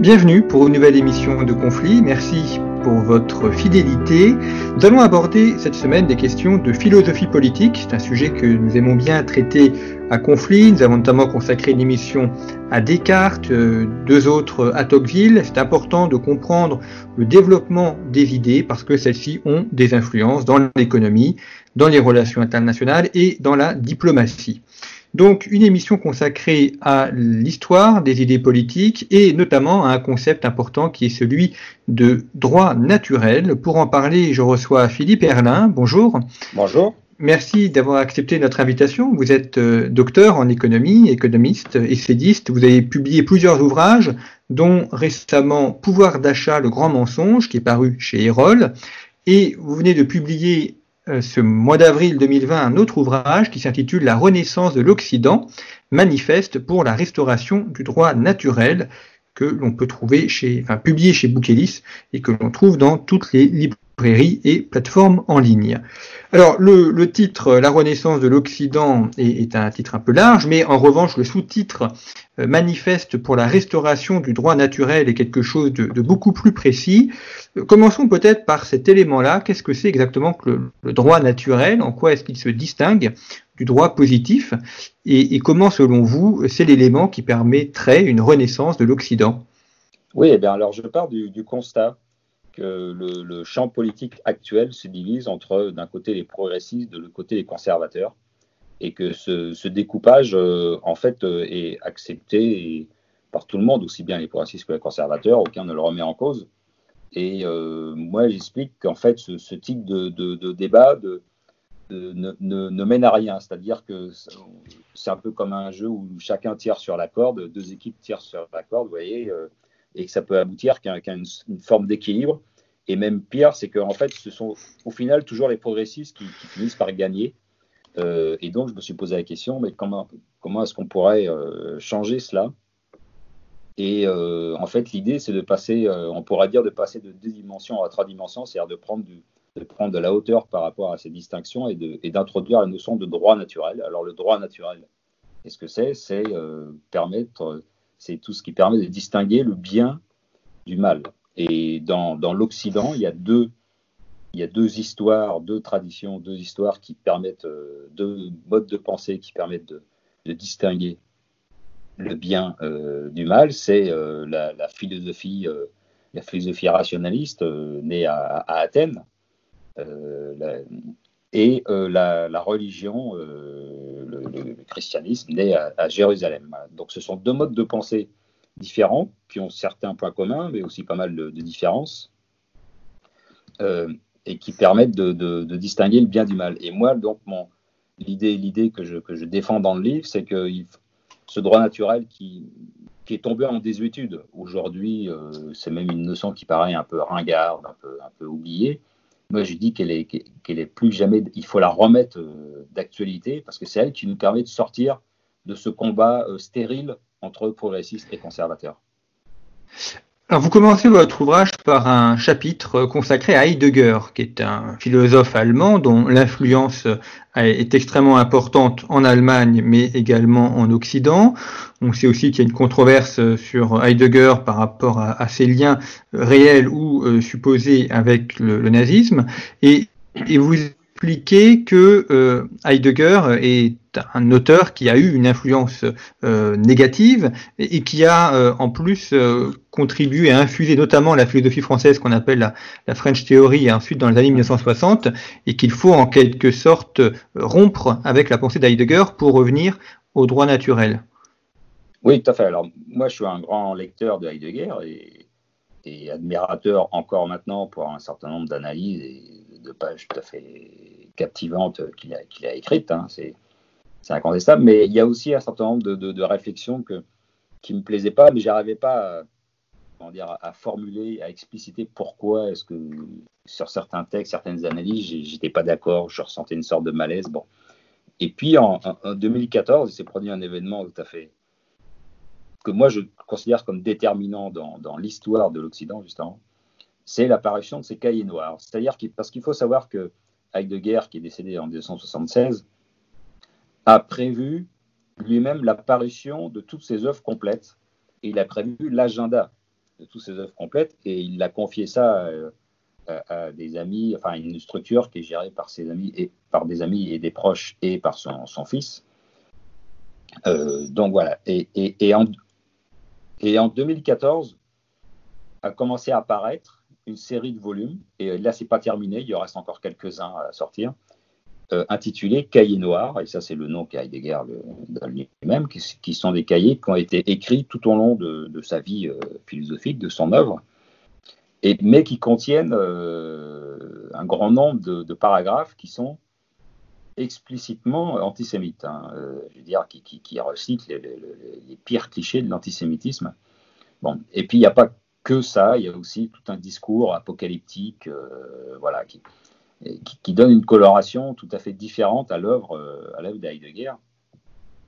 Bienvenue pour une nouvelle émission de Conflit. Merci pour votre fidélité. Nous allons aborder cette semaine des questions de philosophie politique. C'est un sujet que nous aimons bien traiter à Conflit. Nous avons notamment consacré une émission à Descartes, euh, deux autres à Tocqueville. C'est important de comprendre le développement des idées parce que celles-ci ont des influences dans l'économie, dans les relations internationales et dans la diplomatie. Donc une émission consacrée à l'histoire des idées politiques et notamment à un concept important qui est celui de droit naturel. Pour en parler, je reçois Philippe Erlin. Bonjour. Bonjour. Merci d'avoir accepté notre invitation. Vous êtes euh, docteur en économie, économiste, essayiste. Vous avez publié plusieurs ouvrages, dont récemment Pouvoir d'achat, le grand mensonge, qui est paru chez Erol. Et vous venez de publier ce mois d'avril 2020 un autre ouvrage qui s'intitule La Renaissance de l'Occident, manifeste pour la restauration du droit naturel que l'on peut trouver chez, enfin, publié chez Bouquelis et que l'on trouve dans toutes les librairies et plateformes en ligne. Alors, le, titre La Renaissance de l'Occident est, un titre un peu large, mais en revanche, le sous-titre euh, manifeste pour la restauration du droit naturel est quelque chose de, beaucoup plus précis. Euh, commençons peut-être par cet élément-là. Qu'est-ce que c'est exactement que le, droit naturel? En quoi est-ce qu'il se distingue du droit positif? Et, comment, selon vous, c'est l'élément qui permettrait une renaissance de l'Occident? Oui, eh bien, alors je pars du, constat que le, champ politique actuel se divise entre, d'un côté, les progressistes, de l'autre côté, les conservateurs, et que ce, découpage, euh, en fait, euh, est accepté par tout le monde, aussi bien les progressistes que les conservateurs, aucun ne le remet en cause. Et euh, moi, j'explique qu'en fait, ce, type de, débat, de, ne, mène à rien. C'est-à-dire que c'est un peu comme un jeu où chacun tire sur la corde, deux équipes tirent sur la corde, vous voyez, et que ça peut aboutir qu'à une, forme d'équilibre. Et même pire, c'est qu'en fait, ce sont au final toujours les progressistes qui, finissent par gagner. Euh, et donc, je me suis posé la question, mais comment, comment est-ce qu'on pourrait euh, changer cela? Et en fait, l'idée, c'est de passer, on pourrait dire, de passer de deux dimensions à trois dimensions, c'est-à-dire de prendre de prendre de la hauteur par rapport à ces distinctions et d'introduire la notion de droit naturel. Alors le droit naturel, qu'est-ce que c'est? C'est euh, permettre, c'est tout ce qui permet de distinguer le bien du mal. Et dans, l'Occident, il y a deux histoires, deux traditions, deux histoires qui permettent, euh, deux modes de pensée qui permettent de, distinguer le bien euh, du mal. C'est la, la, philosophie, la philosophie rationaliste née à, Athènes, euh, et euh, la, religion, euh, le, christianisme, né à, Jérusalem. Donc ce sont deux modes de pensée différents qui ont certains points communs, mais aussi pas mal de, différences, et qui permettent de, distinguer le bien du mal. Et moi, donc, mon, l'idée, l'idée que je, défends dans le livre, c'est que ce droit naturel qui, est tombé en désuétude. Aujourd'hui, c'est même une notion qui paraît un peu ringarde, un peu oubliée moi je dis qu'elle est, qu'elle est plus jamais, il faut la remettre euh, d'actualité parce que c'est elle qui nous permet de sortir de ce combat euh, stérile entre progressistes et conservateurs. Alors vous commencez votre ouvrage par un chapitre consacré à Heidegger, qui est un philosophe allemand dont l'influence est extrêmement importante en Allemagne, mais également en Occident. On sait aussi qu'il y a une controverse sur Heidegger par rapport à, ses liens réels ou euh, supposés avec le, nazisme. Et, et vous expliquer que euh, Heidegger est un auteur qui a eu une influence euh, négative et, qui a euh, en plus contribué à infuser notamment la philosophie française qu'on appelle la, French Theory ensuite dans les années 1960 et qu'il faut en quelque sorte rompre avec la pensée d'Heidegger pour revenir au droit naturel. Oui, tout à fait. Alors moi je suis un grand lecteur de Heidegger et et admirateur encore maintenant pour un certain nombre d'analyses et de pages tout à fait captivantes qu'il a, qu'il a écrites. Hein. C'est, c'est incontestable. Mais il y a aussi un certain nombre de, de, réflexions que, qui ne me plaisaient pas, mais j'arrivais pas à, dire, à formuler, à expliciter pourquoi est-ce que sur certains textes, certaines analyses, j'étais pas d'accord, je ressentais une sorte de malaise. Bon. Et puis en, en 2014, il s'est produit un événement tout à fait que moi je considère comme déterminant dans, l'histoire de l'Occident, justement, c'est l'apparition de ces cahiers noirs. C'est-à-dire parce qu'il faut savoir que Heidegger, qui est décédé en 1976, a prévu lui-même l'apparition de toutes ses œuvres complètes. Et il a prévu l'agenda de toutes ses œuvres complètes et il a confié ça euh, à, des amis, enfin une structure qui est gérée par ses amis et par des amis et des proches et par son, fils. Euh, donc voilà. Et, et en, et en 2014, a commencé à apparaître une série de volumes, et là, c'est pas terminé, il en reste encore quelques-uns à sortir, euh, intitulés Cahiers noirs, et ça, c'est le nom qu'a Heidegger donne lui-même, qui, sont des cahiers qui ont été écrits tout au long de, sa vie euh, philosophique, de son œuvre, et, mais qui contiennent euh, un grand nombre de, paragraphes qui sont explicitement antisémite, hein, euh, je veux dire, qui, qui, recycle les, pires clichés de l'antisémitisme. Bon, et puis il n'y a pas que ça, il y a aussi tout un discours apocalyptique, euh, voilà, qui, donne une coloration tout à fait différente à l'œuvre euh, d'Heidegger.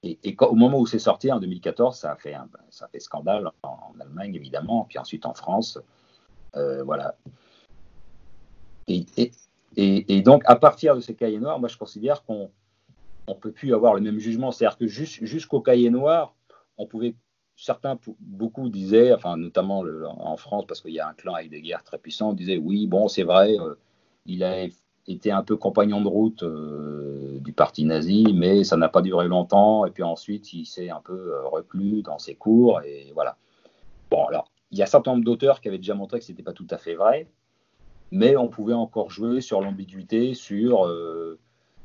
Et, et au moment où c'est sorti en 2014, ça a fait, un, ça a fait scandale en, Allemagne évidemment, puis ensuite en France, voilà. Et, et, et, donc, à partir de ces cahiers noirs, moi, je considère qu'on ne peut plus avoir le même jugement. C'est-à-dire que jusqu'au cahier noir, on pouvait, certains, beaucoup disaient, enfin, notamment en France, parce qu'il y a un clan avec des très puissants, disaient oui, bon, c'est vrai, euh, il a été un peu compagnon de route euh, du parti nazi, mais ça n'a pas duré longtemps. Et puis ensuite, il s'est un peu euh, reclus dans ses cours. Et voilà. Bon, alors, il y a un certain nombre d'auteurs qui avaient déjà montré que ce n'était pas tout à fait vrai mais on pouvait encore jouer sur l'ambiguïté, sur,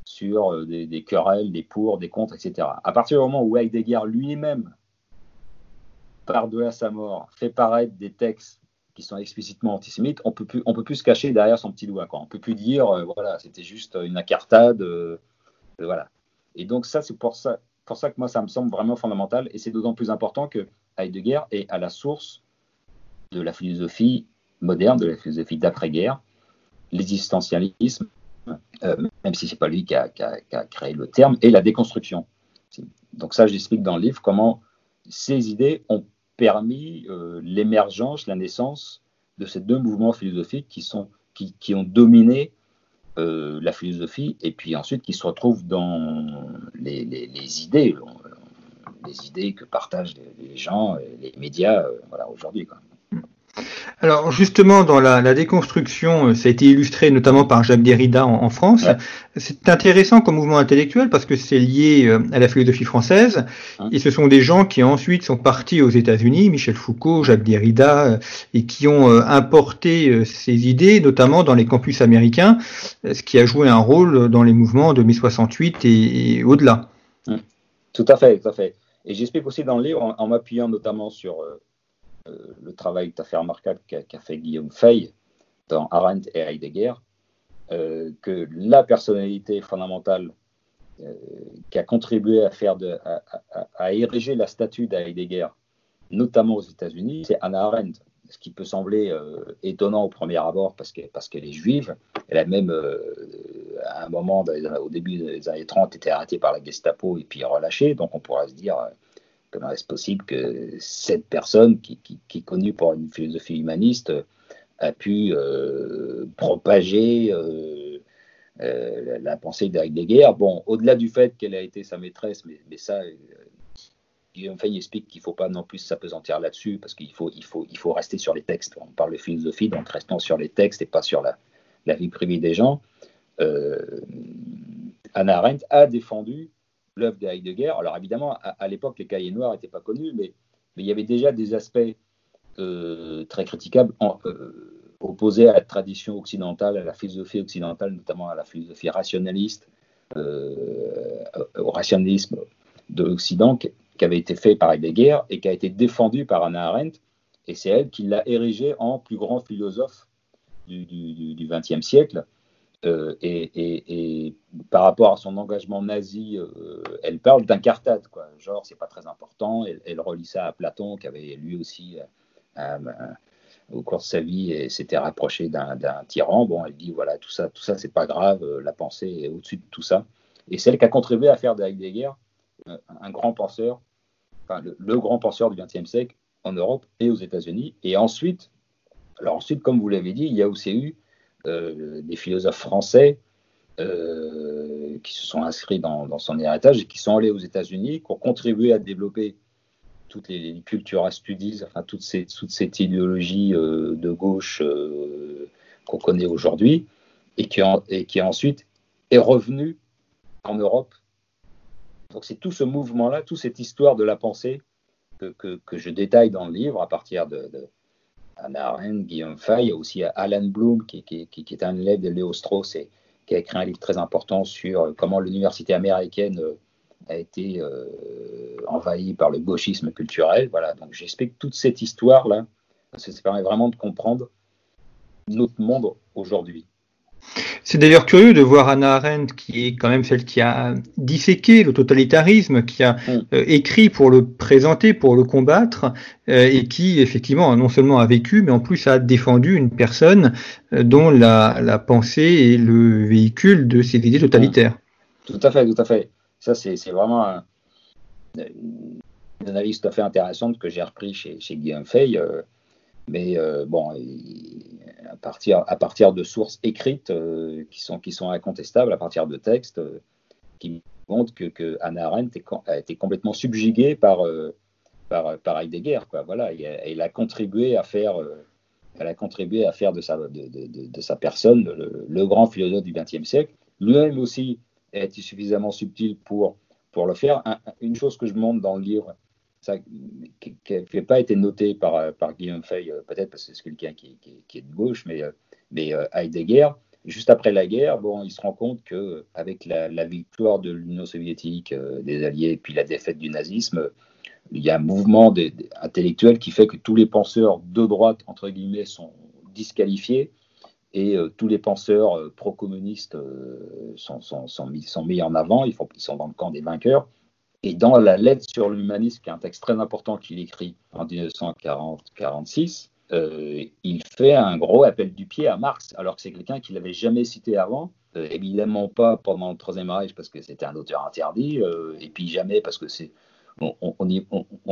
sur euh, des, querelles, des pour, des contre, etc. À partir du moment où Heidegger lui-même, par-delà sa mort, fait paraître des textes qui sont explicitement antisémites, on peut plus, on peut plus se cacher derrière son petit doigt. Quoi. On peut plus dire, euh, voilà, c'était juste une incartade, voilà. Et donc ça, c'est pour ça, pour ça que moi, ça me semble vraiment fondamental, et c'est d'autant plus important que Heidegger est à la source de la philosophie moderne, de la philosophie d'après-guerre, l'existentialisme, euh, même si c'est pas lui qui a, créé le terme, et la déconstruction. Donc ça, j'explique dans le livre comment ces idées ont permis euh, l'émergence, la naissance de ces deux mouvements philosophiques qui, sont, qui, ont dominé euh, la philosophie et puis ensuite qui se retrouvent dans les, idées, les idées que partagent les, gens, les médias voilà, aujourd'hui. Alors justement, dans la, déconstruction, euh, ça a été illustré notamment par Jacques Derrida en, France. C'est intéressant comme mouvement intellectuel parce que c'est lié euh, à la philosophie française. Et ce sont des gens qui ensuite sont partis aux États-Unis, Michel Foucault, Jacques Derrida, euh, et qui ont importé ces idées, notamment dans les campus américains, ce qui a joué un rôle dans les mouvements de mai 68 et, au-delà. Tout à fait, tout à fait. Et j'explique aussi dans le livre, en, en m'appuyant notamment sur euh, le travail tout à fait remarquable qu'a fait Guillaume Fay dans Arendt et Heidegger, euh, que la personnalité fondamentale euh, qui a contribué à ériger la statue d'Heidegger, notamment aux États-Unis, c'est Anna Arendt. Ce qui peut sembler étonnant au premier abord parce qu'elle est juive. Elle a même, à un moment, au début des années 30, été arrêtée par la Gestapo et puis relâchée. Donc on pourra se dire, Comment est-ce possible que cette personne, qui, est connue pour une philosophie humaniste, a pu euh, propager euh, euh, la pensée d'Heidegger Bon, au-delà du fait qu'elle a été sa maîtresse, mais, ça, Guillaume Fay explique qu'il ne faut pas non plus s'apesantir là-dessus, parce qu'il faut, rester sur les textes. On parle de philosophie, donc restons sur les textes et pas sur la, la vie privée des gens. Anna Arendt a défendu l'œuvre de Heidegger. Alors évidemment, à, l'époque, les cahiers noirs n'étaient pas connus, mais, il y avait déjà des aspects très critiquables en, opposés à la tradition occidentale, à la philosophie occidentale, notamment à la philosophie rationaliste, au rationalisme de l'Occident, qui avait été fait par Heidegger et qui a été défendu par Anna Arendt. Et c'est elle qui l'a érigé en plus grand philosophe du XXe siècle. Euh, et, par rapport à son engagement nazi, euh, elle parle d'incartade, quoi. Genre, c'est pas très important. Elle, relie ça à Platon, qui avait lui aussi, euh, au cours de sa vie, s'était rapproché d'un tyran. Bon, elle dit voilà, tout ça, tout ça, c'est pas grave. La pensée est au-dessus de tout ça. Et c'est elle qui a contribué à faire de Heidegger un grand penseur, enfin, le, grand penseur du XXe siècle en Europe et aux États-Unis. Et ensuite, alors ensuite, comme vous l'avez dit, il y a aussi eu des philosophes français euh, qui se sont inscrits dans, son héritage et qui sont allés aux États-Unis, qui ont contribué à développer toutes les, cultures studies, enfin toute, ces, toute cette idéologie euh, de gauche qu'on connaît aujourd'hui, et qui, ensuite est revenu en Europe. Donc c'est tout ce mouvement-là, toute cette histoire de la pensée que, je détaille dans le livre à partir de, Anna Arendt, Guillaume Fay, aussi Alan Bloom, qui, est un élève de Léo Strauss et qui a écrit un livre très important sur comment l'université américaine euh, a été euh, envahie par le gauchisme culturel. Voilà, donc j'explique toute cette histoire-là, parce que ça permet vraiment de comprendre notre monde aujourd'hui. C'est d'ailleurs curieux de voir Anna Arendt, qui est quand même celle qui a disséqué le totalitarisme, qui a mm. euh, écrit pour le présenter, pour le combattre, euh, et qui effectivement non seulement a vécu, mais en plus a défendu une personne euh, dont la, pensée est le véhicule de ces idées totalitaires. Mm. Tout à fait, tout à fait. Ça, c'est vraiment une analyse tout à fait intéressante que j'ai repris chez, chez Guillaume Fay. Mais bon, à partir, de sources écrites euh, qui, sont, incontestables, à partir de textes euh, qui montrent que, que Arendt a été complètement subjuguée par, par, par, Heidegger. Voilà, elle a contribué à faire, elle a contribué à faire de sa personne le, grand philosophe du XXe siècle. Lui-même aussi a été suffisamment subtil pour, pour le faire. une chose que je montre dans le livre, qui n'avait pas été noté par, par Guillaume Fay, euh, peut-être parce que c'est quelqu'un qui, est de gauche, mais, euh, euh, Heidegger, juste après la guerre, bon, il se rend compte que avec la, victoire de l'Union soviétique, des Alliés, puis la défaite du nazisme, il y a un mouvement intellectuel qui fait que tous les penseurs de droite, entre guillemets, sont disqualifiés et tous les penseurs pro-communistes sont, mis, en avant, ils sont dans le camp des vainqueurs. Et dans la lettre sur l'humanisme, qui est un texte très important qu'il écrit en 1940-46, euh, il fait un gros appel du pied à Marx, alors que c'est quelqu'un qu'il n'avait jamais cité avant. Euh, évidemment pas pendant le Troisième Reich parce que c'était un auteur interdit, euh, et puis jamais parce que c'est on,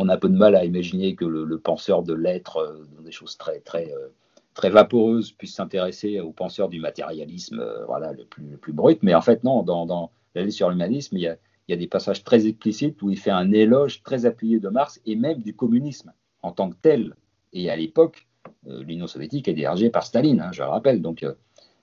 a un peu de mal à imaginer que le, penseur de l'être, dans des choses très très très vaporeuses, puisse s'intéresser aux penseurs du matérialisme, voilà le plus, le plus brut. Mais en fait non, dans la lettre sur l'humanisme, il y a il y a des passages très explicites où il fait un éloge très appuyé de Marx et même du communisme en tant que tel. Et à l'époque, euh, l'Union soviétique est dirigée par Staline, hein, je le rappelle. Donc, euh,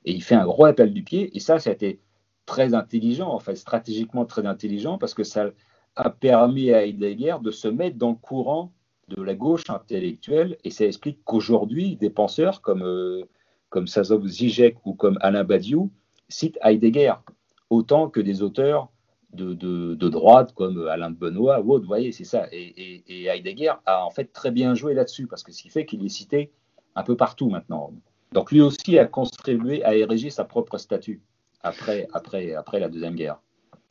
et il fait un gros appel du pied. Et ça, ça a été très intelligent, en fait, stratégiquement très intelligent, parce que ça a permis à Heidegger de se mettre dans le courant de la gauche intellectuelle. Et ça explique qu'aujourd'hui, des penseurs comme, euh, comme Sazov Zizek ou comme Alain Badiou citent Heidegger, autant que des auteurs de, droite comme Alain de Benoît ou autre. Vous voyez, c'est ça. Et, Heidegger a en fait très bien joué là-dessus, parce que ce qui fait qu'il est cité un peu partout maintenant. Donc lui aussi a contribué à ériger sa propre statue après, après, après la Deuxième Guerre.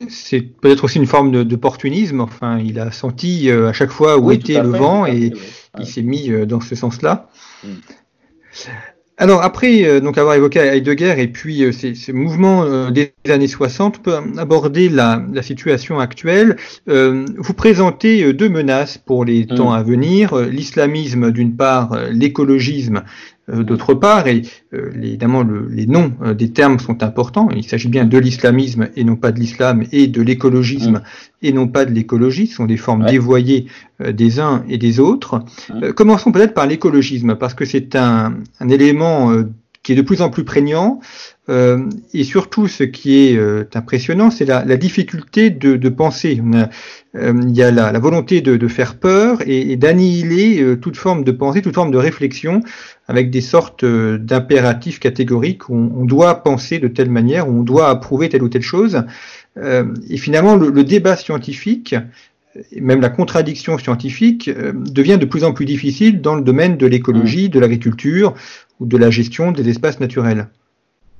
C'est peut-être aussi une forme d'opportunisme. Enfin, il a senti euh, à chaque fois où était le vent et il s'est mis euh, dans ce sens-là. Mm. Alors après euh, donc avoir évoqué Heidegger et puis euh, ces, ces, mouvements euh, des années 60, on peut aborder la, la situation actuelle. vous présentez deux menaces pour les mm. temps à venir l'islamisme d'une part, l'écologisme d'autre part, et euh, évidemment les noms euh, des termes sont importants, il s'agit bien de l'islamisme et non pas de l'islam, et de l'écologisme mm. et non pas de l'écologie, ce sont des formes dévoyées des uns et des autres. Mm. commençons peut-être par l'écologisme, parce que c'est un, un, élément qui est de plus en plus prégnant. Euh, et surtout, ce qui est euh, impressionnant, c'est la, la, difficulté de, de penser. Euh, il y a la, la volonté de, de, faire peur et, et d'annihiler euh, toute forme de pensée, toute forme de réflexion, avec des sortes d'impératifs catégoriques où on, on, doit penser de telle manière, où on doit approuver telle ou telle chose. et finalement, le, le, débat scientifique, et même la contradiction scientifique, devient de plus en plus difficile dans le domaine de l'écologie, de l'agriculture ou de la gestion des espaces naturels.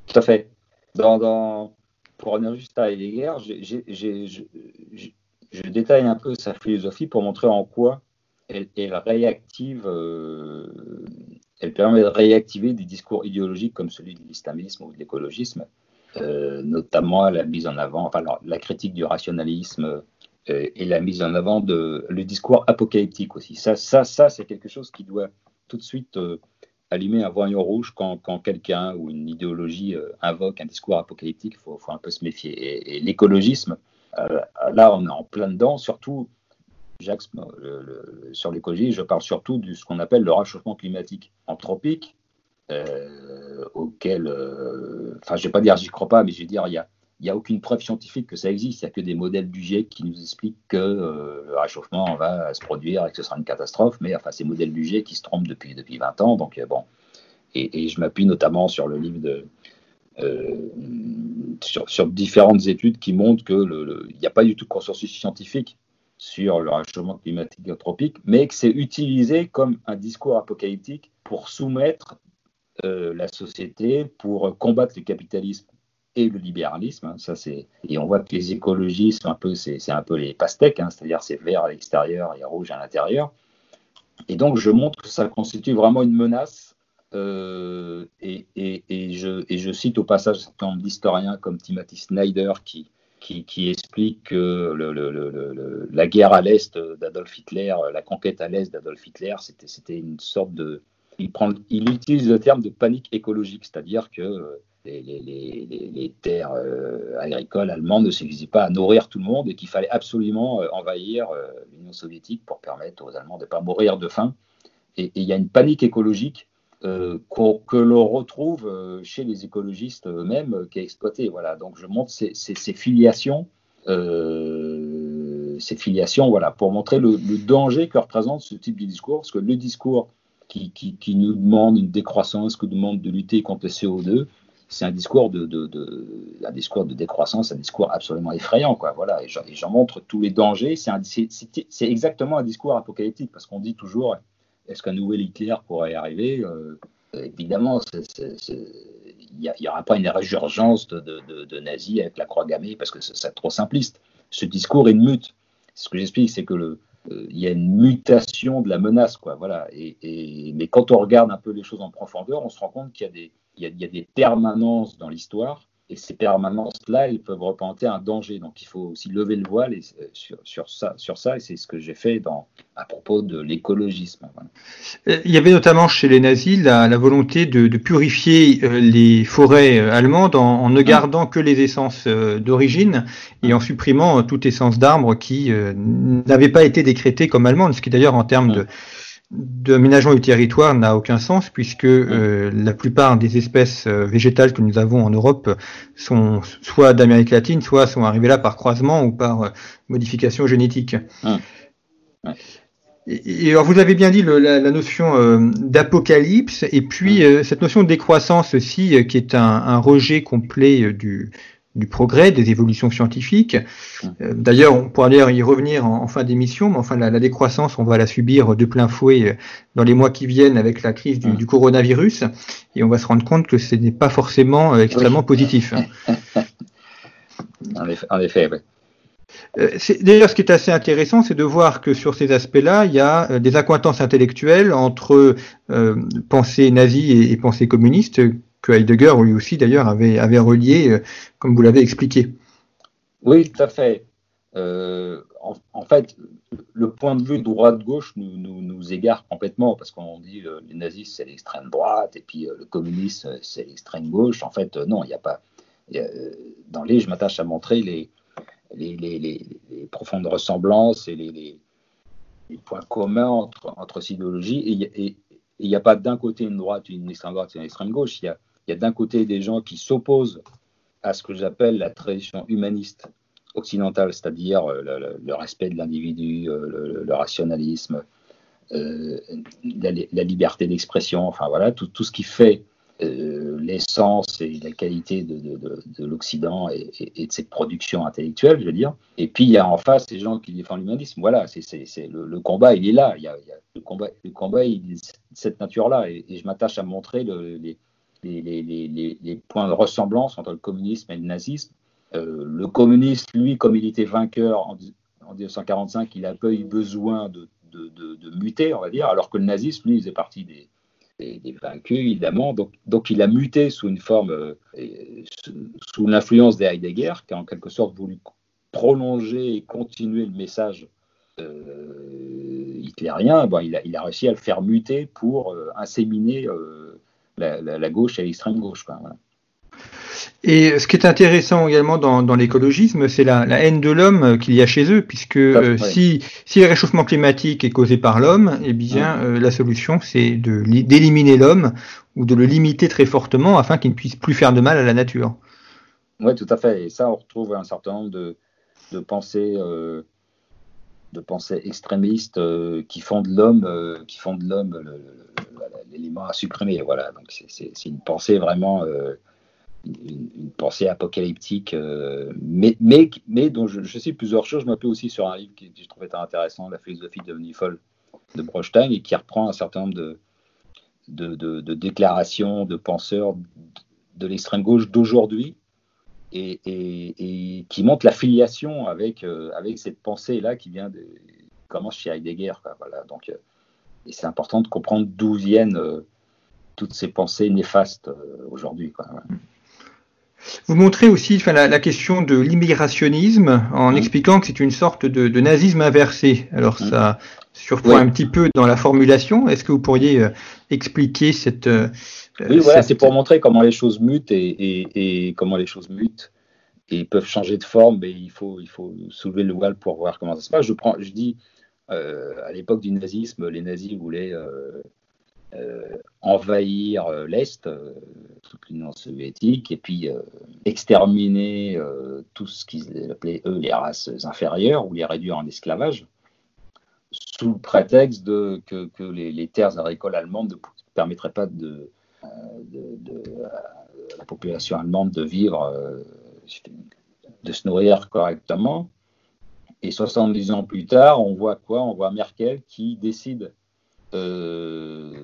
Tout à fait. Dans, dans, pour revenir juste à Heidegger, je, je, détaille un peu sa philosophie pour montrer en quoi elle, elle réactive, euh, elle permet de réactiver des discours idéologiques comme celui de l'islamisme ou de l'écologisme, euh, notamment la mise en avant, enfin la, critique du rationalisme euh, et la mise en avant de le discours apocalyptique aussi. Ça, ça, ça c'est quelque chose qui doit tout de suite euh, allumer un voyant rouge quand, quand quelqu'un ou une idéologie invoque un discours apocalyptique, il faut, un peu se méfier. Et, et l'écologisme, là, on est en plein dedans, surtout, Jacques, sur l'écologie, je parle surtout de ce qu'on appelle le réchauffement climatique anthropique, euh, auquel, euh, enfin, je ne vais pas dire j'y crois pas, mais je vais dire, il n'y a aucune preuve scientifique que ça existe. Il n'y a que des modèles du GIEC qui nous expliquent que euh, le réchauffement va se produire et que ce sera une catastrophe. Mais enfin, ces modèles du GIEC qui se trompent depuis, depuis 20 ans. Donc, euh, bon. Et, je m'appuie notamment sur le livre de. Sur, sur, différentes études qui montrent qu'il n'y a pas du tout de consensus scientifique sur le réchauffement climatique anthropique, mais que c'est utilisé comme un discours apocalyptique pour soumettre euh, la société, pour combattre le capitalisme et le libéralisme. Hein, ça et on voit que les écologistes un peu c'est un peu les pastèques, hein, c'est-à-dire c'est vert à l'extérieur et rouge à l'intérieur. Et donc je montre que ça constitue vraiment une menace. Euh, et, et, et, je, et je cite au passage un certain nombre d'historiens comme Timothy Snyder qui, qui, explique que la guerre à l'est d'Adolf Hitler, la conquête à l'est d'Adolf Hitler, c'était une sorte de il, utilise le terme de panique écologique, c'est-à-dire que les, les, terres euh, agricoles allemandes ne suffisaient pas à nourrir tout le monde et qu'il fallait absolument euh, envahir euh, l'Union soviétique pour permettre aux Allemands de ne pas mourir de faim. Et il y a une panique écologique euh, que l'on retrouve euh, chez les écologistes eux-mêmes euh, qui est exploitée. Voilà. Donc je montre ces, ces, ces filiations, voilà, pour montrer le, danger que représente ce type de discours, parce que le discours qui, nous demande une décroissance, qui nous demande de lutter contre le CO2, c'est un discours de, de, un discours de décroissance, un discours absolument effrayant, quoi. Voilà, et j'en montre tous les dangers. C'est exactement un discours apocalyptique parce qu'on dit toujours est-ce qu'un nouvel Hitler pourrait y arriver euh, Évidemment, il n'y aura pas une résurgence de, de, nazis avec la croix gammée parce que c'est trop simpliste. Ce discours est une mute. Ce que j'explique, c'est que euh, il y a une mutation de la menace. Voilà. Mais quand on regarde un peu les choses en profondeur, on se rend compte qu'il y a des permanences dans l'histoire, et ces permanences-là, elles peuvent représenter un danger. Donc il faut aussi lever le voile et, euh, sur, sur, ça, sur ça, et c'est ce que j'ai fait dans, à propos de l'écologisme. Voilà. Il y avait notamment chez les nazis la, la volonté de, de, purifier euh, les forêts allemandes en, en ne gardant que les essences d'origine et en supprimant toute essence d'arbres qui euh, n'avait pas été décrétée comme allemande, ce qui d'ailleurs en termes de d'aménagement du territoire n'a aucun sens puisque euh, la plupart des espèces euh, végétales que nous avons en Europe sont soit d'Amérique latine, soit sont arrivées là par croisement ou par euh, modification génétique. Ouais. Et, et, alors vous avez bien dit le, la, la, notion d'apocalypse et puis cette notion de décroissance aussi qui est un, un rejet complet du, du progrès, des évolutions scientifiques. Euh, D'ailleurs, on pourra d'ailleurs y revenir en, en fin d'émission, mais enfin la, la, décroissance, on va la subir de plein fouet euh, dans les mois qui viennent avec la crise du, du coronavirus, et on va se rendre compte que ce n'est pas forcément euh, extrêmement oui. positif. en effet, en effet oui. D'ailleurs, ce qui est assez intéressant, c'est de voir que sur ces aspects-là, il y a des accointances intellectuelles entre euh, pensée nazie et, et pensée communiste que Heidegger, lui aussi d'ailleurs, avait, relié, euh, comme vous l'avez expliqué. Oui, tout à fait. Euh, en, fait, le point de vue droite-gauche nous, égare complètement parce qu'on dit euh, les nazis c'est l'extrême droite et puis euh, le communisme c'est l'extrême gauche. En fait, non, il n'y a pas. Dans les, je m'attache à montrer les, profondes ressemblances et les, points communs entre, entre ces idéologies. Et il n'y a pas d'un côté une droite, une extrême droite une extrême gauche. Il y a d'un côté des gens qui s'opposent à ce que j'appelle la tradition humaniste occidentale, c'est-à-dire euh, le, respect de l'individu, euh, le, rationalisme, euh, la, liberté d'expression, enfin voilà, tout, ce qui fait l'essence et la qualité de, de, l'Occident et, de cette production intellectuelle, je veux dire. Et puis il y a en face ces gens qui défendent l'humanisme. Voilà, c'est le, combat, il est là. Il y a, le combat, le combat il est de cette nature-là. Et, je m'attache à montrer les, les, points de ressemblance entre le communisme et le nazisme. Euh, le communiste, lui, comme il était vainqueur en, 1945, il a pas eu besoin de, muter, on va dire, alors que le nazisme, lui, faisait partie des, vaincus, évidemment. Donc, il a muté sous une forme, euh, sous, l'influence des Heidegger, qui a en quelque sorte voulu prolonger et continuer le message euh, hitlérien. Il, a, réussi à le faire muter pour inséminer la, gauche et l'extrême gauche. Et ce qui est intéressant également dans, l'écologisme, c'est la, haine de l'homme qu'il y a chez eux, puisque euh, si, si le réchauffement climatique est causé par l'homme, eh bien euh, la solution c'est d'éliminer l'homme ou de le limiter très fortement afin qu'il ne puisse plus faire de mal à la nature. Oui, tout à fait. Et ça, on retrouve un certain nombre de, de pensées, euh, de pensées extrémistes qui font de l'homme, qui font de l'homme l'élément à supprimer. Voilà. Donc c'est une pensée vraiment une, pensée apocalyptique, euh, mais, mais, mais dont je, sais plusieurs choses. Je m'appelle aussi sur un livre que je trouvais intéressant, La philosophie devenue folle de Brostein, et qui reprend un certain nombre de, de, déclarations de penseurs de l'extrême gauche d'aujourd'hui, et, et, qui montre la filiation avec, euh, avec cette pensée-là qui vient de commence chez Heidegger. voilà. Donc, euh, et c'est important de comprendre d'où viennent toutes ces pensées néfastes aujourd'hui. Vous montrez aussi enfin, la, question de l'immigrationnisme en expliquant que c'est une sorte de, nazisme inversé. Alors ça surprend un petit peu dans la formulation. Est-ce que vous pourriez euh, expliquer cette... Euh, oui, voilà, c'est pour montrer comment les choses mutent et, comment les choses mutent et peuvent changer de forme. Mais il faut, il faut soulever le voile pour voir comment ça se passe. Je, prends, je dis, euh, à l'époque du nazisme, les nazis voulaient euh, envahir euh, l'Est, euh, toute l'Union soviétique, et puis exterminer tout ce qu'ils appelaient, eux, les races inférieures, ou les réduire en esclavage, sous le prétexte de, que, les, terres agricoles allemandes ne permettraient pas de, de, la population allemande de vivre, de se nourrir correctement. Et 70 ans plus tard, on voit quoi? On voit Merkel qui décide euh,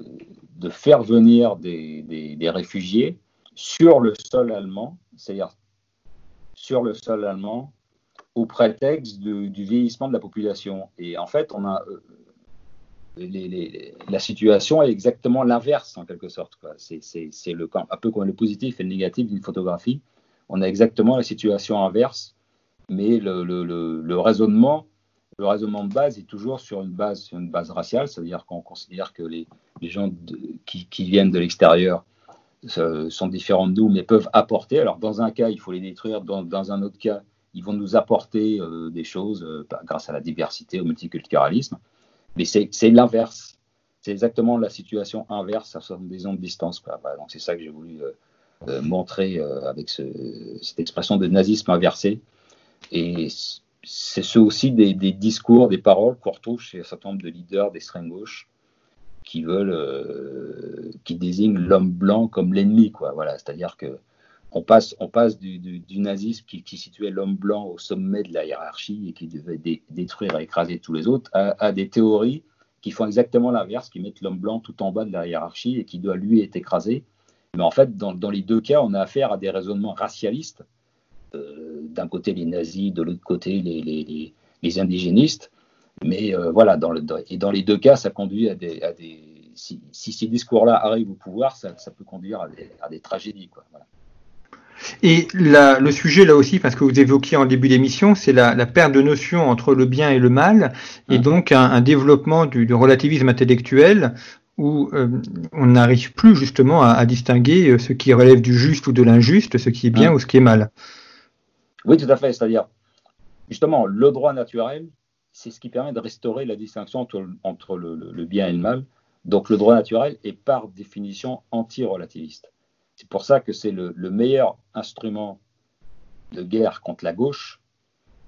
de faire venir des, réfugiés sur le sol allemand, c'est-à-dire sur le sol allemand, au prétexte du vieillissement de la population. Et en fait, on a euh, la situation est exactement l'inverse en quelque sorte. C'est un peu comme le positif et le négatif d'une photographie. On a exactement la situation inverse, mais le, raisonnement le raisonnement de base est toujours sur une base, une base raciale, c'est-à-dire qu'on considère que les, gens qui, viennent de l'extérieur euh, sont différents de nous, mais peuvent apporter. Alors, dans un cas, il faut les détruire, dans, un autre cas, ils vont nous apporter euh, des choses euh, grâce à la diversité, au multiculturalisme. Mais c'est l'inverse. C'est exactement la situation inverse à 70 ans de distance. donc, c'est ça que j'ai voulu montrer avec cette expression de nazisme inversé. Et c'est ceux aussi des, discours, des paroles qu'on retrouve chez un certain nombre de leaders d'extrême gauche qui euh, qui désignent l'homme blanc comme l'ennemi. Voilà, c'est-à-dire que on passe, on passe du, nazisme qui, situait l'homme blanc au sommet de la hiérarchie et qui devait détruire et écraser tous les autres, à, des théories qui font exactement l'inverse, qui mettent l'homme blanc tout en bas de la hiérarchie et qui doit lui être écrasé. Mais en fait, dans, les deux cas, on a affaire à des raisonnements racialistes euh, d'un côté les nazis, de l'autre côté les, indigénistes. Mais euh, voilà, et dans les deux cas, ça conduit à des. Si, ces discours-là arrivent au pouvoir, ça, peut conduire à des, à des tragédies. Quoi, Et le sujet là aussi, parce que vous évoquiez en début d'émission, c'est la, la, perte de notion entre le bien et le mal, et mmh. donc un, développement du, relativisme intellectuel où euh, on n'arrive plus justement à, distinguer ce qui relève du juste ou de l'injuste, ce qui est bien mmh. ou ce qui est mal. Oui, tout à fait. C'est-à-dire, justement, le droit naturel, c'est ce qui permet de restaurer la distinction entre, le, bien et le mal. Donc, le droit naturel est par définition anti-relativiste. C'est pour ça que c'est le, meilleur instrument de guerre contre la gauche,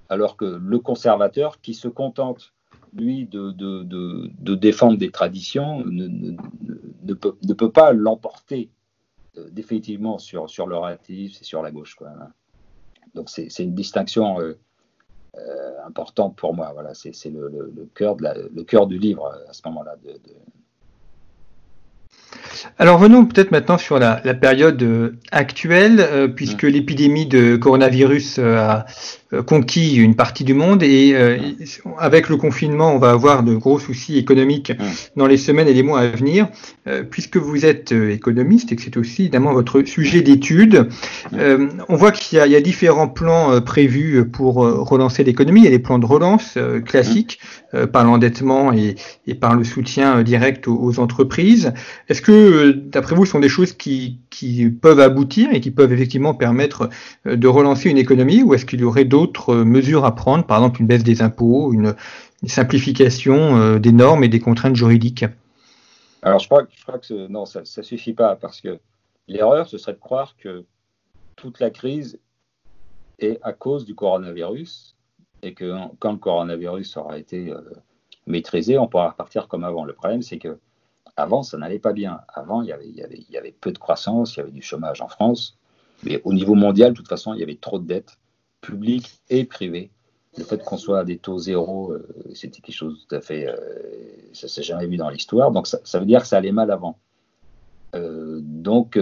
alors que le conservateur qui se contente, lui, de, défendre des traditions, ne, peut, pas l'emporter euh, définitivement sur, sur le relatif, c'est sur la gauche. Quoi. Donc c'est une distinction euh, euh, importante pour moi. Voilà, c'est le, cœur du livre à ce moment-là, alors venons peut-être maintenant sur la, période euh, actuelle, euh, puisque mmh. l'épidémie de coronavirus euh, a conquis une partie du monde et mmh. avec le confinement, on va avoir de gros soucis économiques mmh. dans les semaines et les mois à venir. puisque vous êtes économiste et que c'est aussi évidemment votre sujet d'étude, on voit qu'il y, a différents plans prévus pour relancer l'économie. Il y a les plans de relance classiques par l'endettement et, par le soutien direct aux, aux entreprises. Est-ce que d'après vous, sont des choses qui, peuvent aboutir et qui peuvent effectivement permettre euh, de relancer une économie ou est-ce qu'il y aurait d'autres euh, mesures à prendre, par exemple une baisse des impôts, une, simplification euh, des normes et des contraintes juridiques? Alors je crois, que non, ça ne suffit pas parce que l'erreur, ce serait de croire que toute la crise est à cause du coronavirus et que quand le coronavirus aura été maîtrisé, on pourra repartir comme avant. Le problème, c'est que avant, ça n'allait pas bien. Avant, il y, avait, peu de croissance, il y avait du chômage en France. Mais au niveau mondial, de toute façon, il y avait trop de dettes publiques et privées. Le fait qu'on soit à des taux zéro, euh, c'était quelque chose tout à fait. Euh, ça ne s'est jamais vu dans l'histoire. Donc, ça, veut dire que ça allait mal avant. Euh, donc,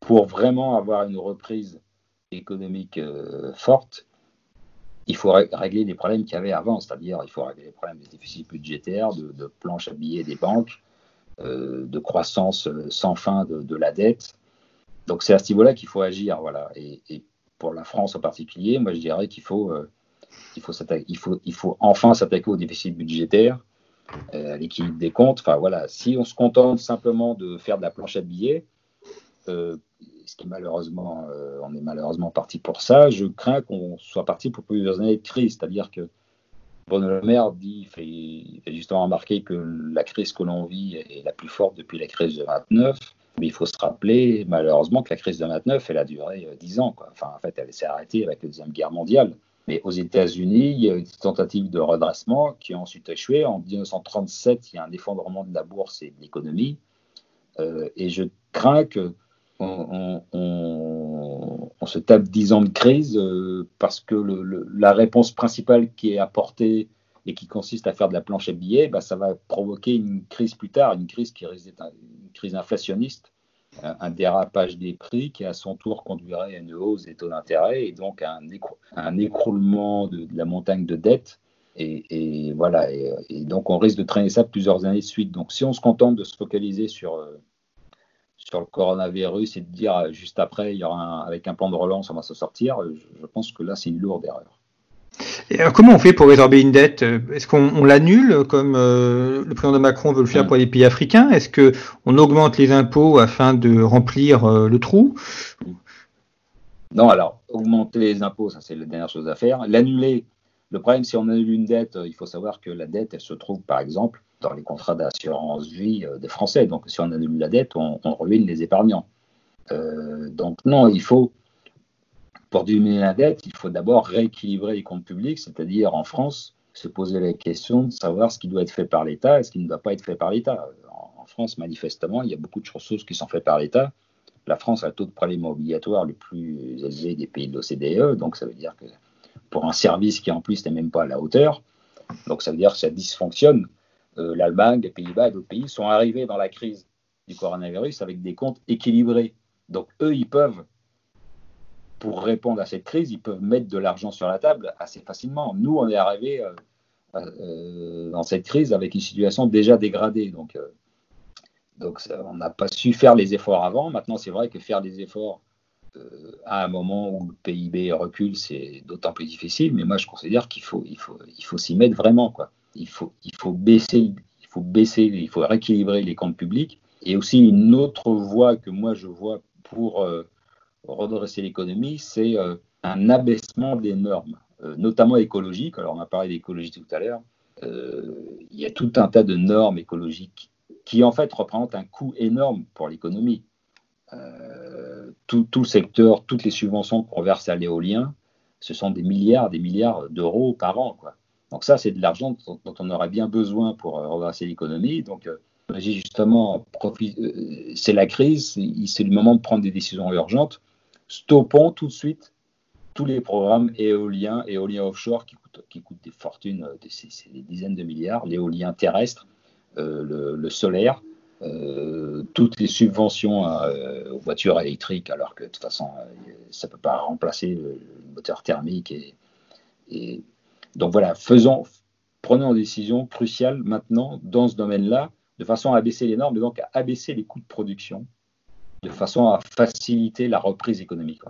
pour vraiment avoir une reprise économique forte, il faut régler les problèmes qu'il y avait avant, c'est-à-dire il faut régler les problèmes des déficits budgétaires, de, planches à billets des banques, de croissance euh, sans fin de, la dette. Donc c'est à ce niveau-là qu'il faut agir. Voilà. Et, pour la France en particulier, moi je dirais qu'il faut, euh, il faut, il faut enfin s'attaquer au déficit budgétaire, à l'équilibre des comptes. Enfin voilà, si on se contente simplement de faire de la planche à billets, ce qui malheureusement, on est malheureusement parti pour ça, je crains qu'on soit parti pour plusieurs années de crise. C'est-à-dire que Maire dit, fait, fait, justement remarquer que la crise que l'on vit est la plus forte depuis la crise de 29. Mais il faut se rappeler, malheureusement, que la crise de 29, elle a duré 10 euh, ans. Enfin, en fait, elle s'est arrêtée avec la Deuxième Guerre mondiale. Mais aux États-Unis, il y a eu des tentatives de redressement qui ont ensuite échoué. En 1937, il y a un effondrement de la bourse et de l'économie. Euh, et je crains que on, se tape 10 ans de crise euh, parce que la réponse principale qui est apportée et qui consiste à faire de la planche à billets, bah, ça va provoquer une crise plus tard, une crise qui risque d'être une crise inflationniste, un, dérapage des prix qui à son tour conduirait à une hausse des taux d'intérêt et donc à un, écroulement de, la montagne de dettes. Et, voilà, et, donc on risque de traîner ça plusieurs années de suite. Donc si on se contente de se focaliser sur, euh, sur le coronavirus et de dire euh, juste après, il y aura avec un plan de relance, on va se sortir, euh, je, pense que là, c'est une lourde erreur. Et comment on fait pour résorber une dette Est-ce qu'on l'annule comme euh, le président Macron veut le faire mm. pour les pays africains? Est-ce qu'on augmente les impôts afin de remplir le trou? Non, alors augmenter les impôts, ça c'est la dernière chose à faire. L'annuler, le problème, si on annule une dette, il faut savoir que la dette, elle se trouve par exemple les contrats d'assurance vie euh, des Français. Donc, si on annule la dette, on, ruine les épargnants. Euh, donc, non, il faut, pour diminuer la dette, il faut d'abord rééquilibrer les comptes publics, c'est-à-dire en France, se poser la question de savoir ce qui doit être fait par l'État et ce qui ne doit pas être fait par l'État. En, France, manifestement, il y a beaucoup de choses qui sont faites par l'État. La France a le taux de prélèvement obligatoire le plus élevé des pays de l'OCDE, donc ça veut dire que pour un service qui en plus n'est même pas à la hauteur, donc ça veut dire que ça dysfonctionne. Euh, l'Allemagne, les Pays-Bas et d'autres pays sont arrivés dans la crise du coronavirus avec des comptes équilibrés. Donc eux, ils peuvent, pour répondre à cette crise, ils peuvent mettre de l'argent sur la table assez facilement. Nous, on est arrivés euh, euh, dans cette crise avec une situation déjà dégradée. Donc, donc on n'a pas su faire les efforts avant. Maintenant, c'est vrai que faire des efforts à un moment où le PIB recule, c'est d'autant plus difficile. Mais moi, je considère qu'il faut, il faut, il faut s'y mettre vraiment. Quoi il faut, il faut baisser, il faut baisser, il faut rééquilibrer les comptes publics. Et aussi une autre voie que moi je vois pour euh, redresser l'économie, c'est euh, un abaissement des normes, euh, notamment écologiques. Alors on a parlé d'écologie tout à l'heure. il y a tout un tas de normes écologiques qui en fait représentent un coût énorme pour l'économie. tout, le secteur, toutes les subventions qu'on verse à l'éolien, ce sont des milliards, des milliards d'euros par an. Quoi. Donc ça, c'est de l'argent dont, on aurait bien besoin pour euh, reverser l'économie. Donc, euh, justement, euh, c'est la crise, c'est le moment de prendre des décisions urgentes. Stoppons tout de suite tous les programmes éoliens, éoliens offshore qui coûtent, des fortunes, des dizaines de milliards, l'éolien terrestre, le, solaire, toutes les subventions aux voitures électriques, alors que de toute façon, ça ne peut pas remplacer le, moteur thermique. Et, donc voilà, faisons, prenons une décision cruciale maintenant dans ce domaine-là, de façon à abaisser les normes et donc à abaisser les coûts de production, de façon à faciliter la reprise économique.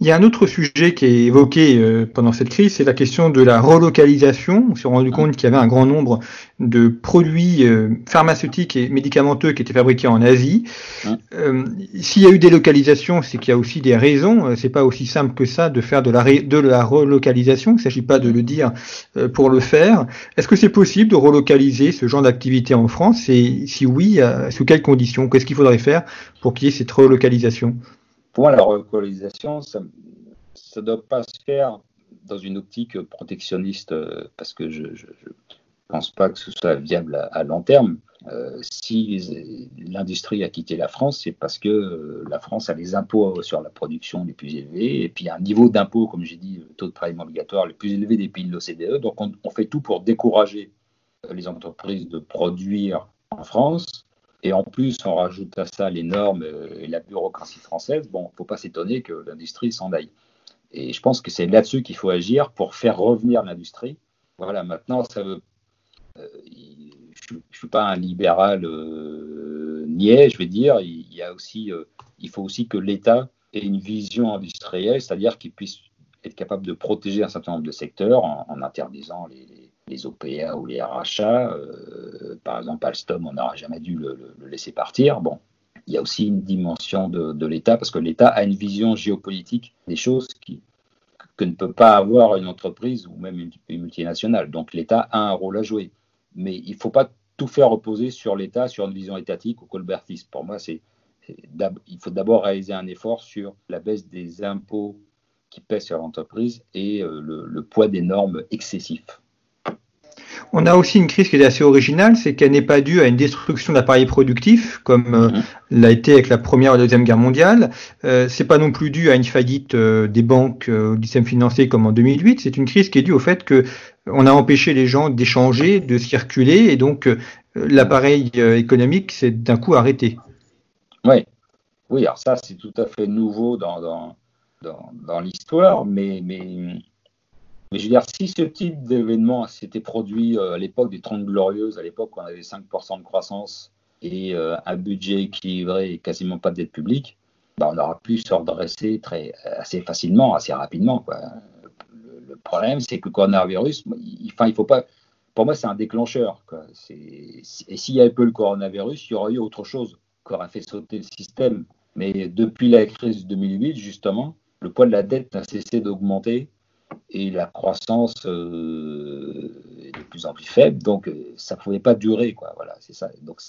Il y a un autre sujet qui est évoqué euh, pendant cette crise, c'est la question de la relocalisation. On s'est rendu compte qu'il y avait un grand nombre de produits euh, pharmaceutiques et médicamenteux qui étaient fabriqués en Asie. Euh, s'il y a eu des localisations, c'est qu'il y a aussi des raisons. C'est pas aussi simple que ça de faire de la, de la relocalisation. Il ne s'agit pas de le dire pour le faire. Est-ce que c'est possible de relocaliser ce genre d'activité en France? Et si oui, sous quelles conditions? Qu'est-ce qu'il faudrait faire pour qu'il y ait cette relocalisation? Pour moi, la relocalisation, ça ne doit pas se faire dans une optique protectionniste euh, parce que je ne pense pas que ce soit viable à, long terme. Euh, si l'industrie a quitté la France, c'est parce que euh, la France a les impôts sur la production les plus élevés et puis un niveau d'impôt, comme j'ai dit, le taux de prélèvement obligatoire le plus élevé des pays de l'OCDE. Donc on, on, fait tout pour décourager les entreprises de produire en France et en plus, on rajoute à ça les normes et la bureaucratie française. Bon, il ne faut pas s'étonner que l'industrie s'en aille. Et je pense que c'est là-dessus qu'il faut agir pour faire revenir l'industrie. Voilà, maintenant, ça. Euh, je ne suis pas un libéral euh, niais, je vais dire. Il, y a aussi, euh, il faut aussi que l'État ait une vision industrielle, c'est-à-dire qu'il puisse être capable de protéger un certain nombre de secteurs en, interdisant les OPA ou les rachats. Euh, par exemple, Alstom, on n'aurait jamais dû le, laisser partir. Bon, il y a aussi une dimension de, l'État, parce que l'État a une vision géopolitique des choses qui, que ne peut pas avoir une entreprise ou même une, multinationale. Donc l'État a un rôle à jouer. Mais il ne faut pas tout faire reposer sur l'État, sur une vision étatique ou colbertiste. Pour moi, c'est il faut d'abord réaliser un effort sur la baisse des impôts qui pèsent sur l'entreprise et euh, le poids des normes excessifs. On a aussi une crise qui est assez originale, c'est qu'elle n'est pas due à une destruction d'appareils productifs, comme euh, mhm. l'a été avec la Première et la Deuxième Guerre mondiale. Euh, c'est pas non plus dû à une faillite euh, des banques euh, du système financier comme en 2008. C'est une crise qui est due au fait que on a empêché les gens d'échanger, de circuler, et donc l'appareil économique s'est d'un coup arrêté. Oui, oui. Alors ça, c'est tout à fait nouveau dans dans, dans, dans l'histoire, mais mais mais je veux dire, si ce type d'événement s'était produit euh, à l'époque des 30 Glorieuses, à l'époque où on avait 5% de croissance et euh, un budget équilibré et quasiment pas de dette publique, bah, on aurait pu se redresser très, assez facilement, assez rapidement. Le, problème, c'est que le coronavirus, il, il faut pas. Pour moi, c'est un déclencheur. Et s'il y avait peu le coronavirus, il y aurait eu autre chose qui aurait fait sauter le système. Mais depuis la crise de 2008, justement, le poids de la dette n'a cessé d'augmenter et la croissance euh, est de plus en plus faible, donc euh, ça ne pouvait pas durer, quoi. Voilà, c'est ça. Donc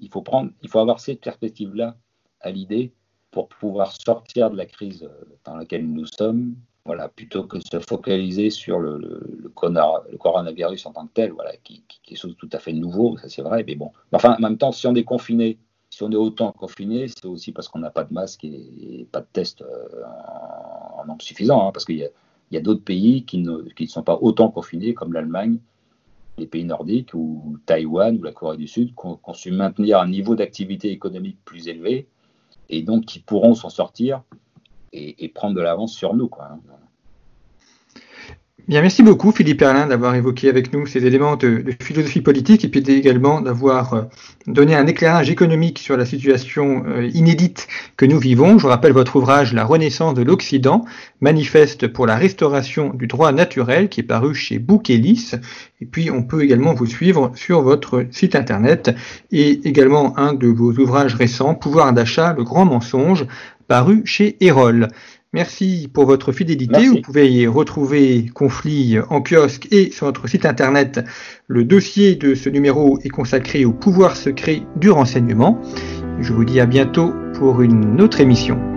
il faut prendre, il faut avoir cette perspective-là à l'idée pour pouvoir sortir de la crise euh, dans laquelle nous sommes, voilà, plutôt que se focaliser sur le, le, coronavirus en tant que tel, voilà, qui, qui, est chose tout à fait nouveau, ça c'est vrai, mais bon. Enfin, en même temps, si on est confiné, si on est autant confiné, c'est aussi parce qu'on n'a pas de masque et, pas de test en, nombre suffisant, hein, parce qu'il y a il y a d'autres pays qui ne, sont pas autant confinés, comme l'Allemagne, les pays nordiques ou Taïwan ou la Corée du Sud, qui ont, su maintenir un niveau d'activité économique plus élevé et donc qui pourront s'en sortir et, prendre de l'avance sur nous. Quoi. Bien, merci beaucoup Philippe Erlin d'avoir évoqué avec nous ces éléments de, philosophie politique et puis également d'avoir euh, donné un éclairage économique sur la situation euh, inédite que nous vivons. Je rappelle votre ouvrage La Renaissance de l'Occident, manifeste pour la restauration du droit naturel qui est paru chez Bouquelis. Et puis on peut également vous suivre sur votre site internet et également un de vos ouvrages récents, Pouvoir d'achat, le grand mensonge, paru chez Erol. Merci pour votre fidélité. Vous pouvez y retrouver Conflit en kiosque et sur notre site internet. Le dossier de ce numéro est consacré au pouvoir secret du renseignement. Je vous dis à bientôt pour une autre émission.